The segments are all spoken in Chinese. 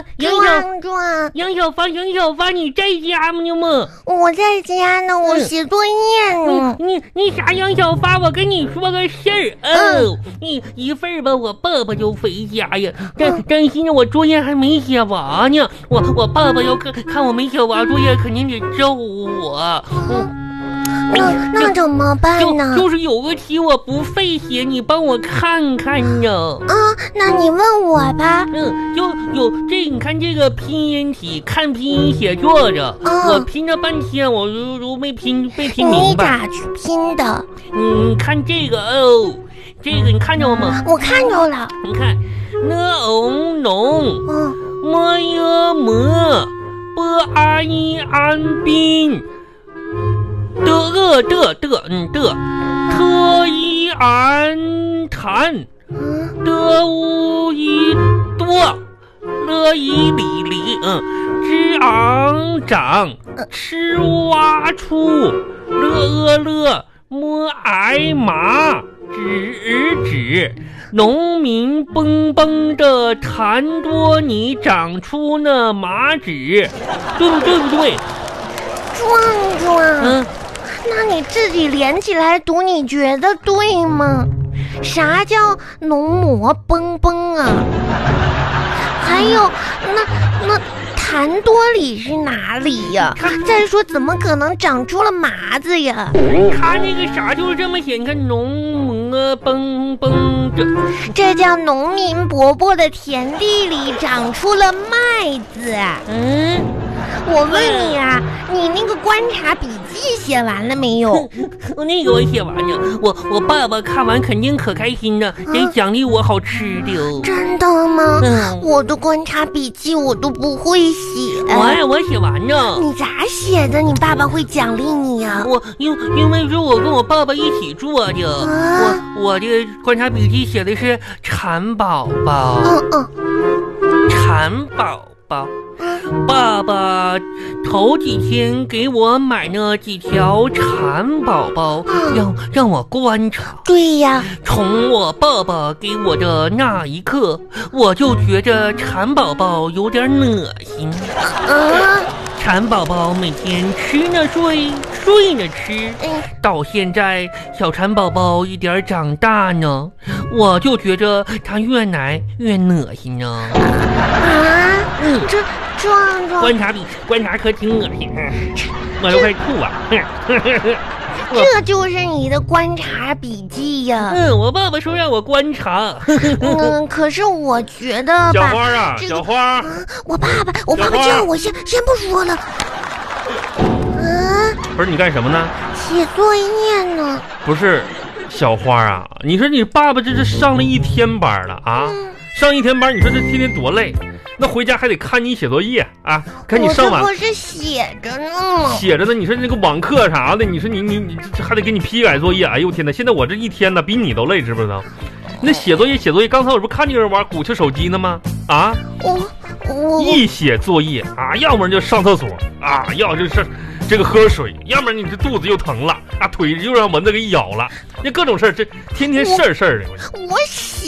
啊，杨小壮壮，杨小芳，杨小芳，你在家吗？吗？我在家呢，我嗯写作业呢。你你你啥？杨小芳，我跟你说个事儿哦，你一会儿吧，我爸爸就回家呀，但嗯但是呢，我作业还没写完呢，我我爸爸要看看我没写完作业，肯定得揍我。嗯，那那怎么办就呢？就是有个题我不会写，你帮我看看呢。啊，那你问我吧。嗯，就有这，你看这个拼音题，看拼音写作着，嗯我拼了半天，我都都没拼没拼明白。咋去拼的？你看这个哦，这个你看着了吗？我看着了。你看，呢 ông 农，嗯，么呀么，不阿一安宾，的呃的的嗯的，特一安谈。嗯得无一多，乐以礼礼，嗯，知昂长，吃蛙出，乐呃乐，摸挨麻，指指，农民蹦蹦的痰多，你长出那麻纸，对不对不对？壮壮，嗯，那你自己连起来读，你觉得对吗？啥叫浓膜崩崩啊？还有，那那痰多里是哪里呀？再说，怎么可能长出了麻子呀？他那个啥就是这么写，你看浓膜蹦蹦的。这叫农民伯伯的田地里长出了麦子。嗯，我问你啊，你那个观察笔记写完了没有？我 那个我写完了，我我爸爸看完肯定可开心了，得奖励我好吃的哦。真的吗？嗯，我的观察笔记我都不会写。我我写完了。你咋写的？你爸爸会奖励你呀、我因因为是我跟我爸爸一起做的，啊我我的观察笔记写的是蚕宝宝，嗯嗯蚕宝宝。爸爸头几天给我买了几条蚕宝宝，让让我观察。对呀，从我爸爸给我的那一刻，我就觉着蚕宝宝有点恶心。啊，蚕宝宝每天吃呢睡，睡呢吃，嗯到现在小蚕宝宝一点长大呢，我就觉着它越来越恶心呢。啊，嗯，这壮壮，观察比观察可挺恶心，嗯我都快吐啊！这就是你的观察笔记呀。嗯，我爸爸说让我观察。嗯，可是我觉得吧小，花啊，这个小花，我爸爸，我爸爸叫我先先不说了。啊，不是你干什么呢？写作业呢。不是，小花啊，你说你爸爸这是上了一天班了啊，嗯上一天班，你说这天天多累，那回家还得看你写作业啊，赶紧上晚我这不是写着呢吗？写着呢，你说那个网课啥的，你说你你你这还得给你批改作业，哎呦我天哪！现在我这一天呢比你都累，知不知道？那写作业写作业，刚才我不是看你这玩鼓秋手机呢吗？啊，我我我一写作业啊，要么就上厕所啊，要就是这个喝水，要么你这肚子又疼了啊，腿又让蚊子给咬了，那各种事儿，这天天事儿事儿的。我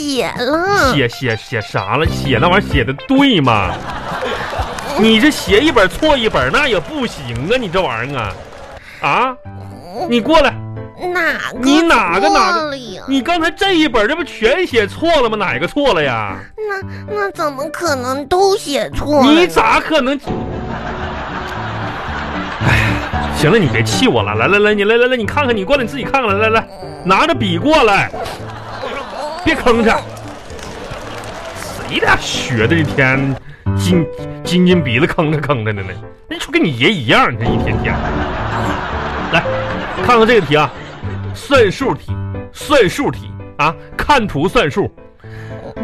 写了。写写写啥了？写那玩意儿写的对吗？你这写一本错一本，那也不行啊！你这玩意儿啊，啊，你过来，哪个你哪个哪个？你刚才这一本这不全写错了吗？哪个错了呀？那那怎么可能都写错了？你咋可能？哎，行了，你别气我了，来来来，你来来来，你看看，你过来，你自己看看，来来来，拿着笔过来，别吭哧。谁俩学的一天金金金鼻子吭哧吭哧的呢？那就跟你爷一样，你这一天天。来，看看这个题啊，算术题，算术题啊，看图算数。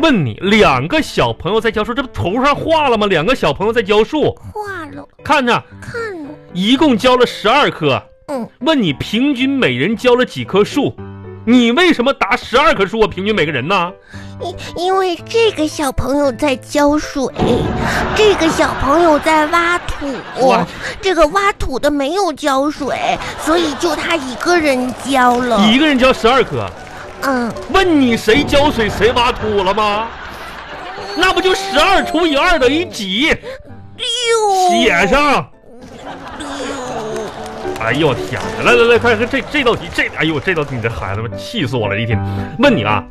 问你，两个小朋友在教数，这不图上画了吗？两个小朋友在教数，画了，看着看了，一共教了十二棵。嗯，问你平均每人教了几棵树？你为什么答十二棵树啊？平均每个人呢？因因为这个小朋友在浇水，这个小朋友在挖土哇，这个挖土的没有浇水，所以就他一个人浇了。一个人浇十二棵。嗯，问你谁浇水谁挖土了吗？那不就十二除以二等于几？六写上。哎呦我天哪！来来来，快看这这道题，这哎呦这道题，你这孩子们气死我了！一天问你啊，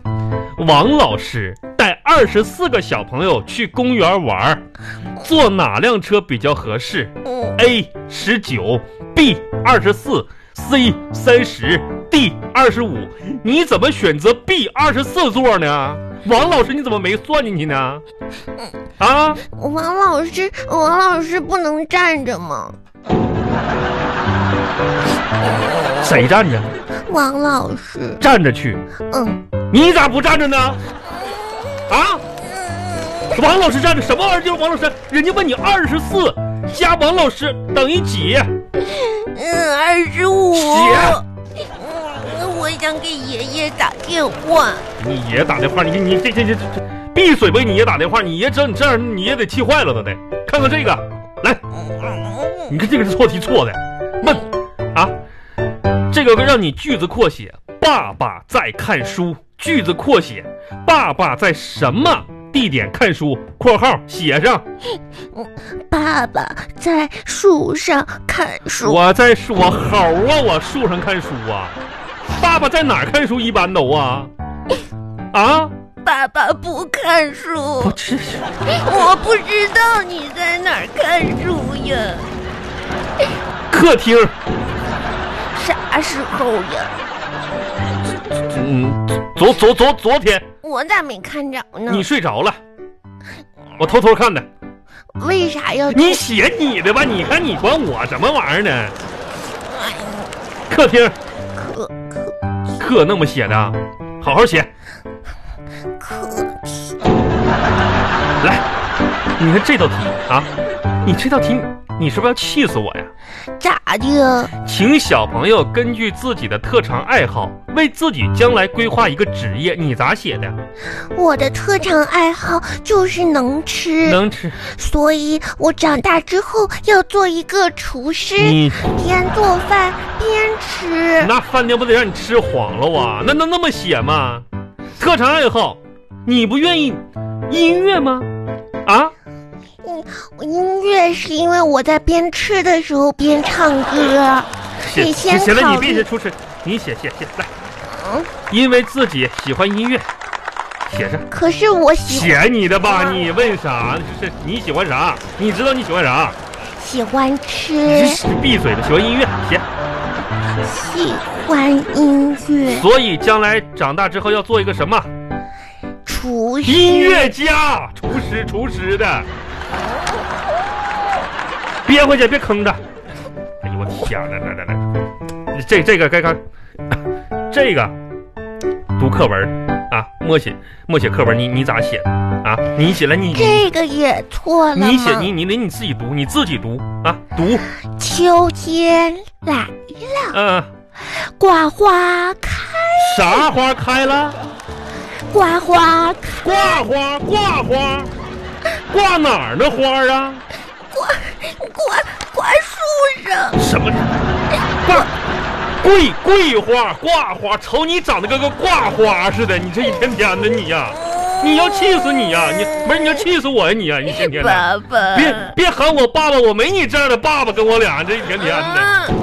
王老师带二十四个小朋友去公园玩，坐哪辆车比较合适嗯？A 十九，B 二十四，C 三十，D 二十五。你怎么选择 B 二十四座呢？王老师你怎么没算进去呢？啊？王老师，王老师不能站着吗？谁站着？王老师，站着去。嗯，你咋不站着呢？啊？王老师站着，什么玩意儿？就是王老师，人家问你二十四加王老师等于几？嗯，二十五。我想给爷爷打电话。你爷打电话，你你这这这这这，闭嘴吧！你爷打电话，你爷知道你这样，你爷得气坏了都得。看看这个，来，你看这个是错题错的，问啊，这个让你句子扩写，爸爸在看书，句子扩写，爸爸在什么地点看书？括号写上。爸爸在树上看书。我在树，我猴啊，我树上看书啊。爸爸在哪儿看书？一般都啊啊！爸爸不看我书，这我不知道你在哪儿看书呀？客厅，啥时候呀？嗯，昨昨昨昨天我咋没看着呢？你睡着了，我偷偷看的。为啥要你写你的吧，你看你管我什么玩意儿呢？哎客厅客客客那么写的啊，好好写。可来，你看这道题啊，你这道题你是不是要气死我呀？咋的？请小朋友根据自己的特长爱好，为自己将来规划一个职业。你咋写的？我的特长爱好就是能吃，能吃？所以我长大之后要做一个厨师，边做饭边吃。那饭店不得让你吃黄了啊？那能那么写吗？特长爱好，你不愿意音乐吗？啊？音乐是因为我在边吃的时候边唱歌。写你先行了，你考虑别写厨师，你写写写来，嗯，因为自己喜欢音乐，写上。可是我喜写你的吧，你问啥？是你喜欢啥？你知道你喜欢啥？喜欢吃，你闭嘴的，喜欢音乐，写。喜欢音乐，所以将来长大之后要做一个什么？厨师。音乐家，厨师，厨师的。憋回去，别吭着。哎呦我天哪！来来来，这这个该看，这个读课文啊，默写默写课文，你你咋写的啊？你写了你你这个也错了？你写你你你你自己读，你自己读啊，读，秋天来了，嗯、挂花开，啥花开了？挂花开，挂花，挂花，挂哪儿的花啊？挂挂挂树上。什么？挂桂桂花挂花，瞅你长得跟个挂花似的，你这一天天的你呀、你要气死你呀、你不是你要气死我呀、你呀、一天天的。爸爸，别别喊我爸爸，我没你这样的爸爸，跟我俩这一天天的。嗯